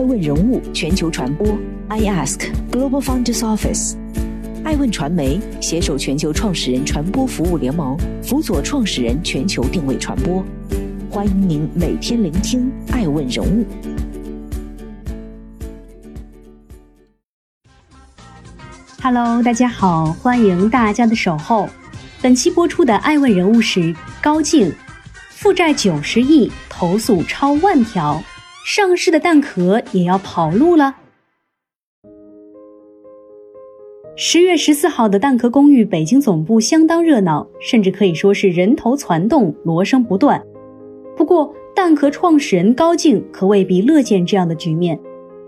爱问人物全球传播，I Ask Global Founders Office，爱问传媒携手全球创始人传播服务联盟，辅佐创始人全球定位传播。欢迎您每天聆听爱问人物。Hello，大家好，欢迎大家的守候。本期播出的爱问人物是高静，负债九十亿，投诉超万条。上市的蛋壳也要跑路了。十月十四号的蛋壳公寓北京总部相当热闹，甚至可以说是人头攒动，锣声不断。不过，蛋壳创始人高静可未必乐见这样的局面，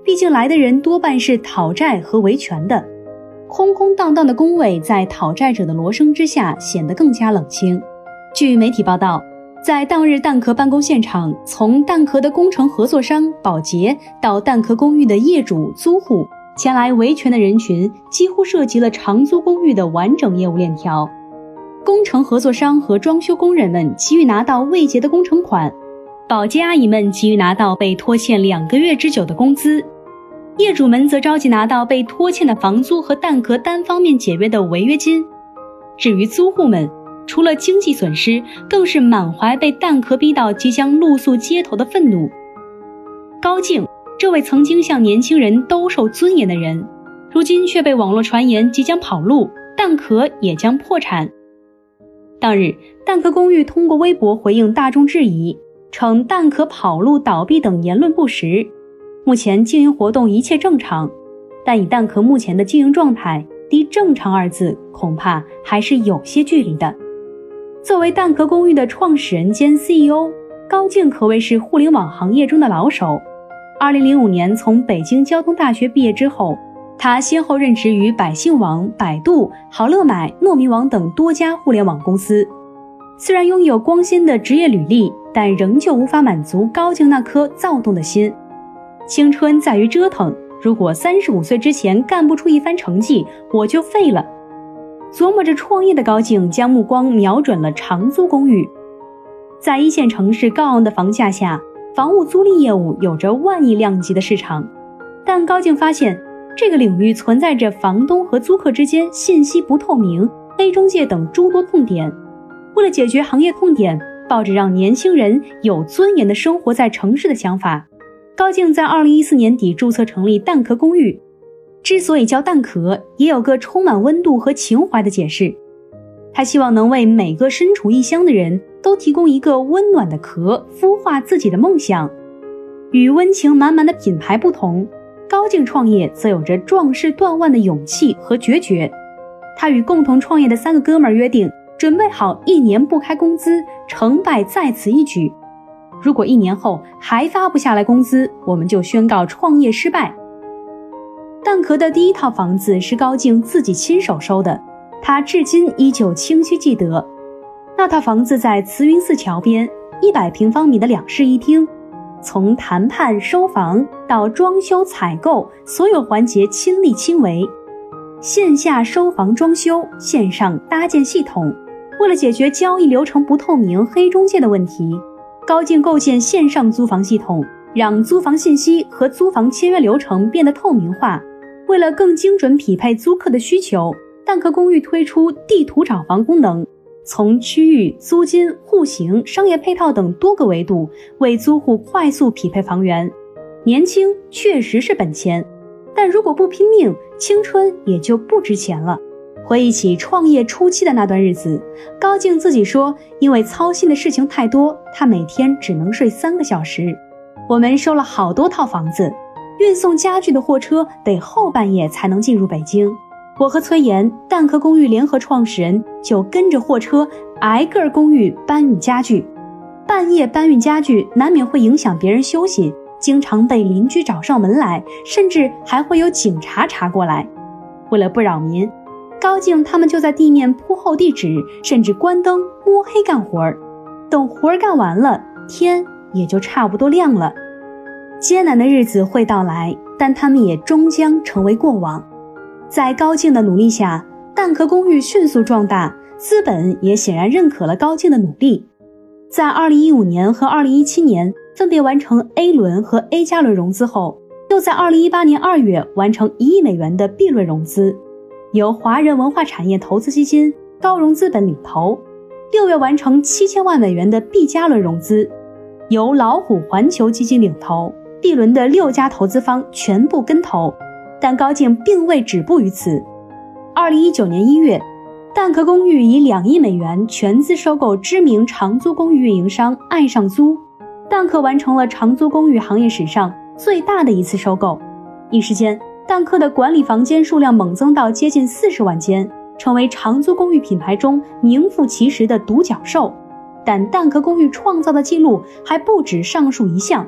毕竟来的人多半是讨债和维权的。空空荡荡的工位在讨债者的锣声之下显得更加冷清。据媒体报道。在当日蛋壳办公现场，从蛋壳的工程合作商保洁到蛋壳公寓的业主、租户，前来维权的人群几乎涉及了长租公寓的完整业务链条。工程合作商和装修工人们急于拿到未结的工程款，保洁阿姨们急于拿到被拖欠两个月之久的工资，业主们则着急拿到被拖欠的房租和蛋壳单方面解约的违约金。至于租户们，除了经济损失，更是满怀被蛋壳逼到即将露宿街头的愤怒。高静，这位曾经向年轻人兜售尊严的人，如今却被网络传言即将跑路，蛋壳也将破产。当日，蛋壳公寓通过微博回应大众质疑，称蛋壳跑路、倒闭等言论不实。目前经营活动一切正常，但以蛋壳目前的经营状态，离“正常”二字恐怕还是有些距离的。作为蛋壳公寓的创始人兼 CEO，高静可谓是互联网行业中的老手。2005年从北京交通大学毕业之后，他先后任职于百姓网、百度、好乐买、糯米网等多家互联网公司。虽然拥有光鲜的职业履历，但仍旧无法满足高静那颗躁动的心。青春在于折腾，如果三十五岁之前干不出一番成绩，我就废了。琢磨着创业的高静，将目光瞄准了长租公寓。在一线城市高昂的房价下，房屋租赁业务有着万亿量级的市场。但高静发现，这个领域存在着房东和租客之间信息不透明、黑中介等诸多痛点。为了解决行业痛点，抱着让年轻人有尊严的生活在城市的想法，高静在二零一四年底注册成立蛋壳公寓。之所以叫蛋壳，也有个充满温度和情怀的解释。他希望能为每个身处异乡的人都提供一个温暖的壳，孵化自己的梦想。与温情满满的品牌不同，高静创业则有着壮士断腕的勇气和决绝。他与共同创业的三个哥们儿约定，准备好一年不开工资，成败在此一举。如果一年后还发不下来工资，我们就宣告创业失败。蛋壳的第一套房子是高静自己亲手收的，他至今依旧清晰记得。那套房子在慈云寺桥边，一百平方米的两室一厅，从谈判、收房到装修、采购，所有环节亲力亲为，线下收房、装修，线上搭建系统。为了解决交易流程不透明、黑中介的问题，高静构建线上租房系统，让租房信息和租房签约流程变得透明化。为了更精准匹配租客的需求，蛋壳公寓推出地图找房功能，从区域、租金、户型、商业配套等多个维度为租户快速匹配房源。年轻确实是本钱，但如果不拼命，青春也就不值钱了。回忆起创业初期的那段日子，高静自己说，因为操心的事情太多，她每天只能睡三个小时。我们收了好多套房子。运送家具的货车得后半夜才能进入北京，我和崔岩蛋壳公寓联合创始人就跟着货车挨个公寓搬运家具。半夜搬运家具难免会影响别人休息，经常被邻居找上门来，甚至还会有警察查过来。为了不扰民，高静他们就在地面铺厚地纸，甚至关灯摸黑干活儿。等活儿干完了，天也就差不多亮了。艰难的日子会到来，但他们也终将成为过往。在高静的努力下，蛋壳公寓迅速壮大，资本也显然认可了高静的努力。在2015年和2017年分别完成 A 轮和 A 加轮融资后，又在2018年2月完成一亿美元的 B 轮融资，由华人文化产业投资基金高融资本领投；六月完成七千万美元的 B 加轮融资，由老虎环球基金领投，B 轮的六家投资方全部跟投。但高静并未止步于此。2019年1月，蛋壳公寓以两亿美元全资收购知名长租公寓运营商爱上租，蛋壳完成了长租公寓行业史上。最大的一次收购，一时间，蛋壳的管理房间数量猛增到接近四十万间，成为长租公寓品牌中名副其实的独角兽。但蛋壳公寓创造的记录还不止上述一项。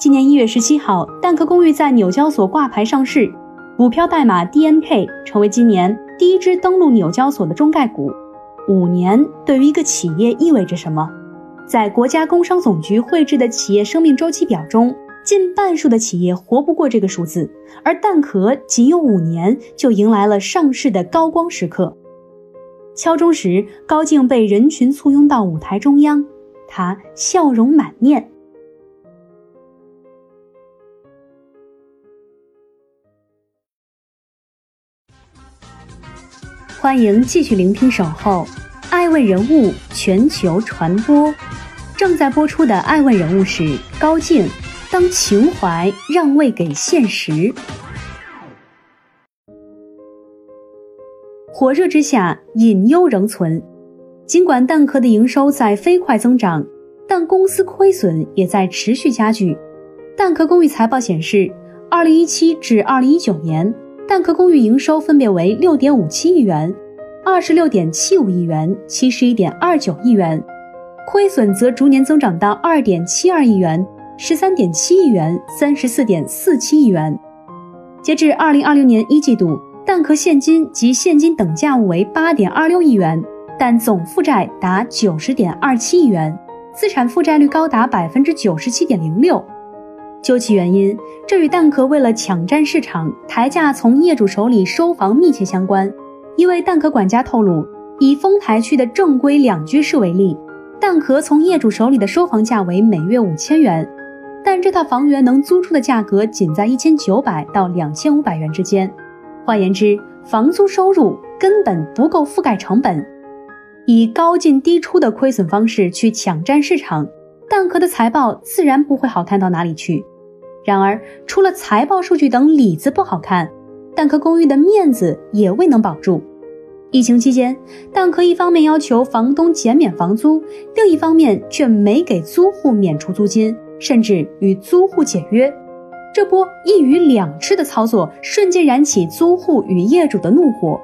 今年一月十七号，蛋壳公寓在纽交所挂牌上市，股票代码 DNK，成为今年第一支登陆纽交所的中概股。五年对于一个企业意味着什么？在国家工商总局绘制的企业生命周期表中。近半数的企业活不过这个数字，而蛋壳仅有五年就迎来了上市的高光时刻。敲钟时，高静被人群簇拥到舞台中央，他笑容满面。欢迎继续聆听《守候》，爱问人物全球传播，正在播出的爱问人物是高静。当情怀让位给现实，火热之下，隐忧仍存。尽管蛋壳的营收在飞快增长，但公司亏损也在持续加剧。蛋壳公寓财报显示，二零一七至二零一九年，蛋壳公寓营收分别为六点五七亿元、二十六点七五亿元、七十一点二九亿元，亏损则逐年增长到二点七二亿元。十三点七亿元，三十四点四七亿元。截至二零二六年一季度，蛋壳现金及现金等价物为八点二六亿元，但总负债达九十点二七亿元，资产负债率高达百分之九十七点零六。究其原因，这与蛋壳为了抢占市场，抬价从业主手里收房密切相关。一位蛋壳管家透露，以丰台区的正规两居室为例，蛋壳从业主手里的收房价为每月五千元。但这套房源能租出的价格仅在一千九百到两千五百元之间，换言之，房租收入根本不够覆盖成本。以高进低出的亏损方式去抢占市场，蛋壳的财报自然不会好看到哪里去。然而，除了财报数据等里子不好看，蛋壳公寓的面子也未能保住。疫情期间，蛋壳一方面要求房东减免房租，另一方面却没给租户免除租金。甚至与租户解约，这波一鱼两吃的操作瞬间燃起租户与业主的怒火。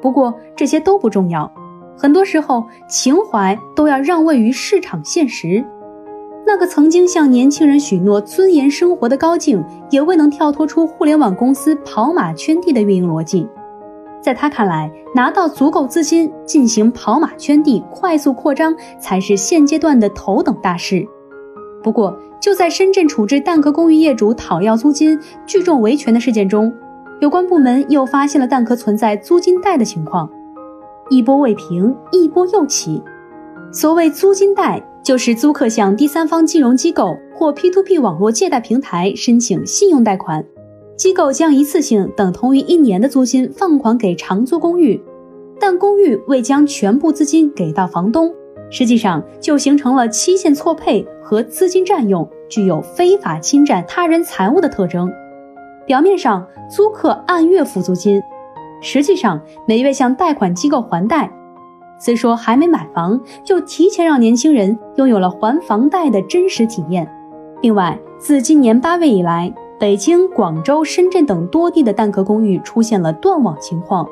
不过这些都不重要，很多时候情怀都要让位于市场现实。那个曾经向年轻人许诺尊严生活的高静，也未能跳脱出互联网公司跑马圈地的运营逻辑。在他看来，拿到足够资金进行跑马圈地、快速扩张，才是现阶段的头等大事。不过，就在深圳处置蛋壳公寓业主讨要租金、聚众维权的事件中，有关部门又发现了蛋壳存在租金贷的情况，一波未平，一波又起。所谓租金贷，就是租客向第三方金融机构或 P2P 网络借贷平台申请信用贷款，机构将一次性等同于一年的租金放款给长租公寓，但公寓未将全部资金给到房东。实际上就形成了期限错配和资金占用，具有非法侵占他人财物的特征。表面上租客按月付租金，实际上每月向贷款机构还贷。虽说还没买房，就提前让年轻人拥有了还房贷的真实体验。另外，自今年八月以来，北京、广州、深圳等多地的蛋壳公寓出现了断网情况，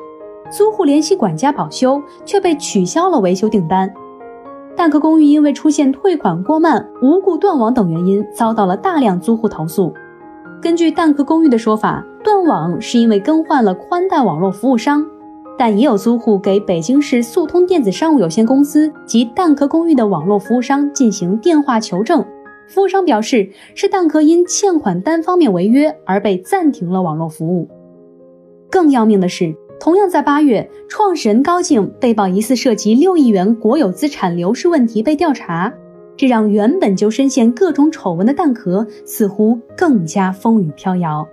租户联系管家保修，却被取消了维修订单。蛋壳公寓因为出现退款过慢、无故断网等原因，遭到了大量租户投诉。根据蛋壳公寓的说法，断网是因为更换了宽带网络服务商，但也有租户给北京市速通电子商务有限公司及蛋壳公寓的网络服务商进行电话求证，服务商表示是蛋壳因欠款单方面违约而被暂停了网络服务。更要命的是。同样在八月，创始人高静被曝疑似涉及六亿元国有资产流失问题被调查。这让原本就深陷各种丑闻的蛋壳似乎更加风雨飘摇。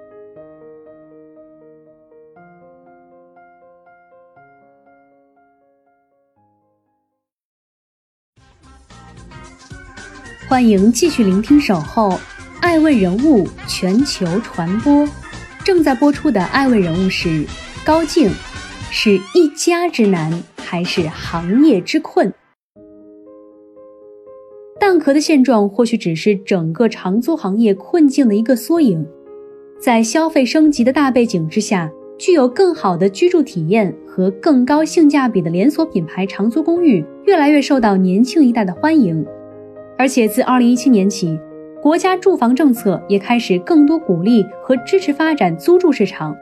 欢迎继续聆听《守候》，爱问人物全球传播。正在播出的爱问人物是高静，是一家之难还是行业之困？蛋壳的现状或许只是整个长租行业困境的一个缩影。在消费升级的大背景之下，具有更好的居住体验和更高性价比的连锁品牌长租公寓越来越受到年轻一代的欢迎。而且自2017年起，国家住房政策也开始更多鼓励和支持发展租住市场。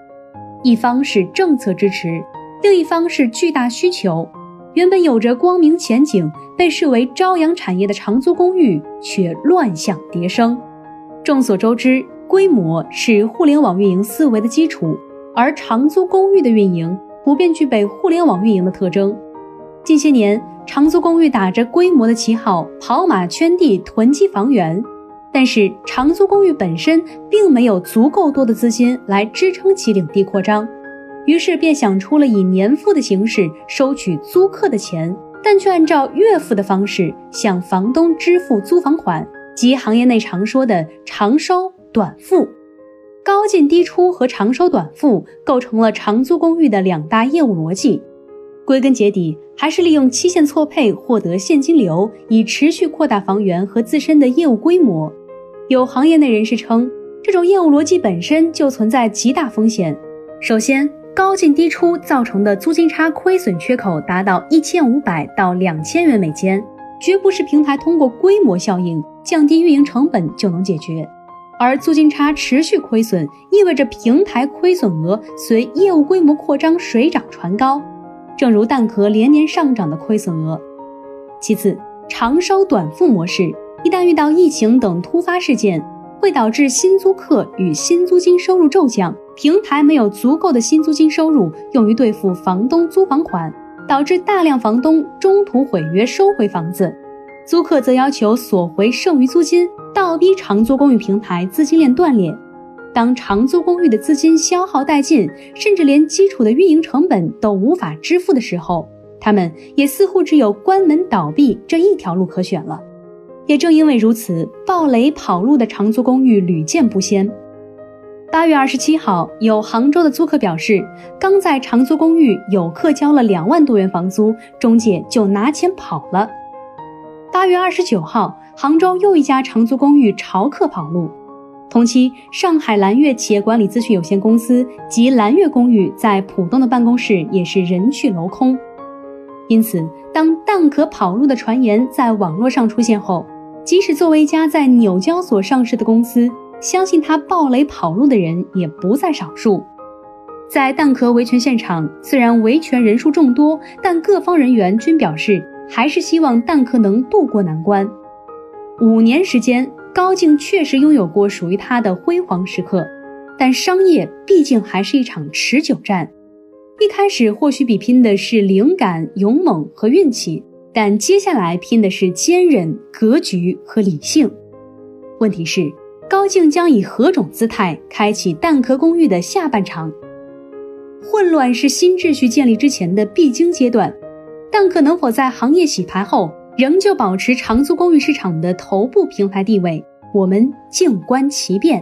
一方是政策支持，另一方是巨大需求。原本有着光明前景、被视为朝阳产业的长租公寓，却乱象迭生。众所周知，规模是互联网运营思维的基础，而长租公寓的运营普遍具备互联网运营的特征。近些年，长租公寓打着规模的旗号，跑马圈地、囤积房源，但是长租公寓本身并没有足够多的资金来支撑其领地扩张。于是便想出了以年付的形式收取租客的钱，但却按照月付的方式向房东支付租房款，即行业内常说的长收短付。高进低出和长收短付构成了长租公寓的两大业务逻辑。归根结底，还是利用期限错配获得现金流，以持续扩大房源和自身的业务规模。有行业内人士称，这种业务逻辑本身就存在极大风险。首先，高进低出造成的租金差亏损缺口达到一千五百到两千元每间，绝不是平台通过规模效应降低运营成本就能解决。而租金差持续亏损，意味着平台亏损额随业务规模扩张水涨船高，正如蛋壳连年上涨的亏损额。其次，长收短付模式一旦遇到疫情等突发事件。会导致新租客与新租金收入骤降，平台没有足够的新租金收入用于兑付房东租房款，导致大量房东中途毁约收回房子，租客则要求索回剩余租金，倒逼长租公寓平台资金链断裂。当长租公寓的资金消耗殆尽，甚至连基础的运营成本都无法支付的时候，他们也似乎只有关门倒闭这一条路可选了。也正因为如此，暴雷跑路的长租公寓屡见不鲜。八月二十七号，有杭州的租客表示，刚在长租公寓有客交了两万多元房租，中介就拿钱跑了。八月二十九号，杭州又一家长租公寓潮客跑路。同期，上海蓝月企业管理咨询有限公司及蓝月公寓在浦东的办公室也是人去楼空。因此，当蛋壳跑路的传言在网络上出现后，即使作为一家在纽交所上市的公司，相信他暴雷跑路的人也不在少数。在蛋壳维权现场，虽然维权人数众多，但各方人员均表示，还是希望蛋壳能渡过难关。五年时间，高静确实拥有过属于他的辉煌时刻，但商业毕竟还是一场持久战。一开始或许比拼的是灵感、勇猛和运气。但接下来拼的是坚韧、格局和理性。问题是，高静将以何种姿态开启蛋壳公寓的下半场？混乱是新秩序建立之前的必经阶段。蛋壳能否在行业洗牌后，仍旧保持长租公寓市场的头部平台地位？我们静观其变。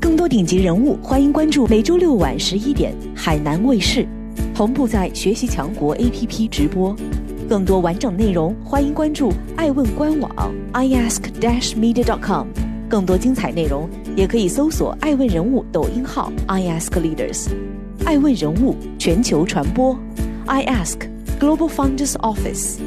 更多顶级人物，欢迎关注每周六晚十一点海南卫视，同步在学习强国 APP 直播。更多完整内容，欢迎关注爱问官网 iask-media.com。更多精彩内容，也可以搜索爱问人物抖音号 iaskleaders。爱问人物全球传播，iask Global Founders Office。